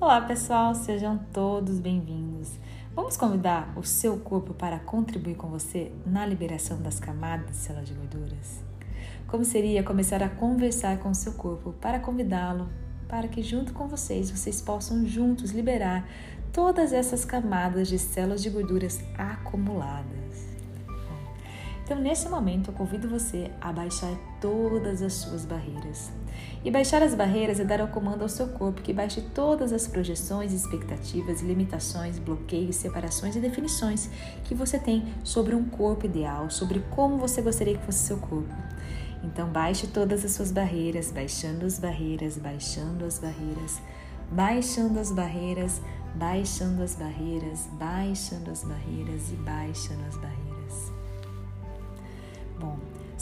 Olá pessoal, sejam todos bem-vindos. Vamos convidar o seu corpo para contribuir com você na liberação das camadas de células de gorduras? Como seria começar a conversar com o seu corpo para convidá-lo para que junto com vocês vocês possam juntos liberar todas essas camadas de células de gorduras acumuladas? Então, nesse momento, eu convido você a baixar todas as suas barreiras. E baixar as barreiras é dar o comando ao seu corpo que baixe todas as projeções, expectativas, limitações, bloqueios, separações e definições que você tem sobre um corpo ideal, sobre como você gostaria que fosse seu corpo. Então, baixe todas as suas barreiras, baixando as barreiras, baixando as barreiras, baixando as barreiras, baixando as barreiras, baixando as barreiras e baixando as barreiras.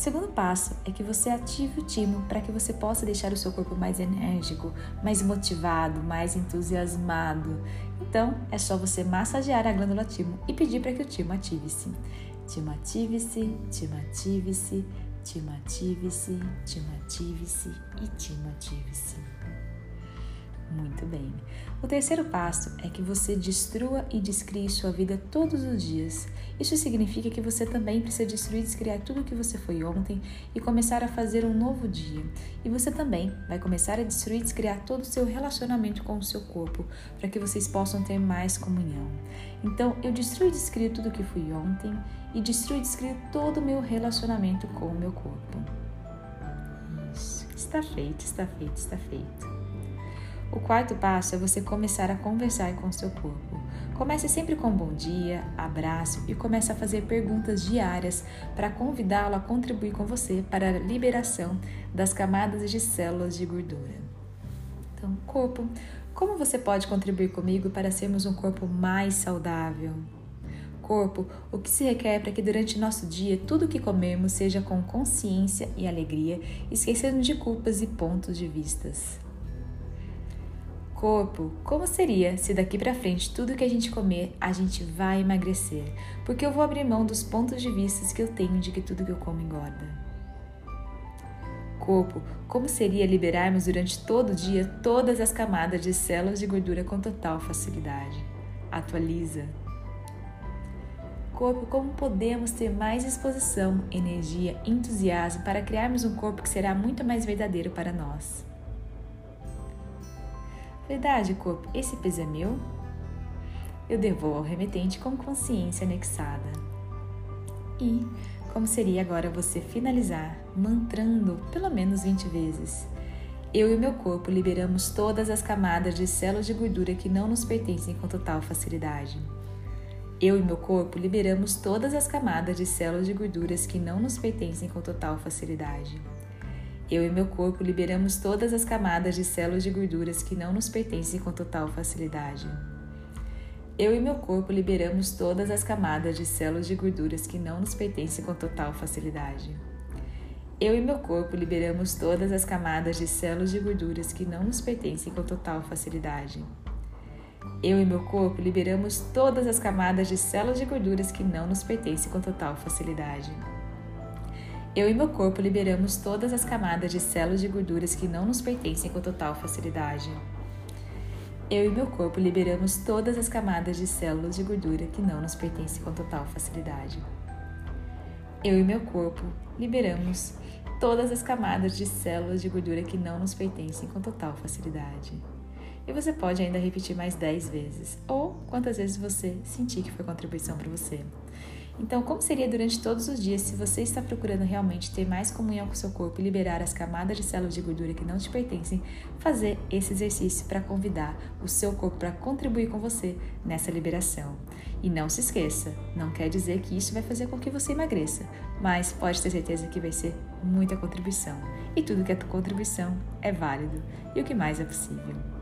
Segundo passo é que você ative o timo para que você possa deixar o seu corpo mais enérgico, mais motivado, mais entusiasmado. Então, é só você massagear a glândula timo e pedir para que o timo ative-se. Timo ative-se, timo ative-se, timo ative-se, timo ative-se e timo ative-se. Muito bem. O terceiro passo é que você destrua e descrie sua vida todos os dias. Isso significa que você também precisa destruir e descriar tudo o que você foi ontem e começar a fazer um novo dia. E você também vai começar a destruir e descriar todo o seu relacionamento com o seu corpo, para que vocês possam ter mais comunhão. Então, eu destruo e descrio tudo o que fui ontem e destruo e descrio todo o meu relacionamento com o meu corpo. Isso. Está feito, está feito, está feito. O quarto passo é você começar a conversar com o seu corpo. Comece sempre com um bom dia, abraço e comece a fazer perguntas diárias para convidá-lo a contribuir com você para a liberação das camadas de células de gordura. Então, corpo, como você pode contribuir comigo para sermos um corpo mais saudável? Corpo, o que se requer para que durante nosso dia tudo o que comemos seja com consciência e alegria, esquecendo de culpas e pontos de vistas corpo, como seria se daqui para frente tudo que a gente comer a gente vai emagrecer? Porque eu vou abrir mão dos pontos de vista que eu tenho de que tudo que eu como engorda. Corpo, como seria liberarmos durante todo o dia todas as camadas de células de gordura com total facilidade? Atualiza. Corpo, como podemos ter mais disposição, energia, entusiasmo para criarmos um corpo que será muito mais verdadeiro para nós? Verdade, corpo, esse peso é meu? Eu devolvo ao remetente com consciência anexada. E como seria agora você finalizar mantrando pelo menos 20 vezes? Eu e meu corpo liberamos todas as camadas de células de gordura que não nos pertencem com total facilidade. Eu e meu corpo liberamos todas as camadas de células de gorduras que não nos pertencem com total facilidade. Eu e meu corpo liberamos todas as camadas de células de gorduras que não nos pertencem com total facilidade. Eu e meu corpo liberamos todas as camadas de células de gorduras que não nos pertencem com total facilidade. Eu e meu corpo liberamos todas as camadas de células de gorduras que não nos pertencem com total facilidade. Eu e meu corpo liberamos todas as camadas de células de gorduras que não nos pertencem com total facilidade. Eu e meu corpo liberamos todas as camadas de células de gorduras que não nos pertencem com total facilidade. Eu e meu corpo liberamos todas as camadas de células de gordura que não nos pertencem com total facilidade. Eu e meu corpo liberamos todas as camadas de células de gordura que não nos pertencem com total facilidade. E você pode ainda repetir mais 10 vezes, ou quantas vezes você sentir que foi contribuição para você. Então, como seria durante todos os dias se você está procurando realmente ter mais comunhão com seu corpo e liberar as camadas de células de gordura que não te pertencem, fazer esse exercício para convidar o seu corpo para contribuir com você nessa liberação. E não se esqueça, não quer dizer que isso vai fazer com que você emagreça, mas pode ter certeza que vai ser muita contribuição. E tudo que é contribuição é válido e o que mais é possível.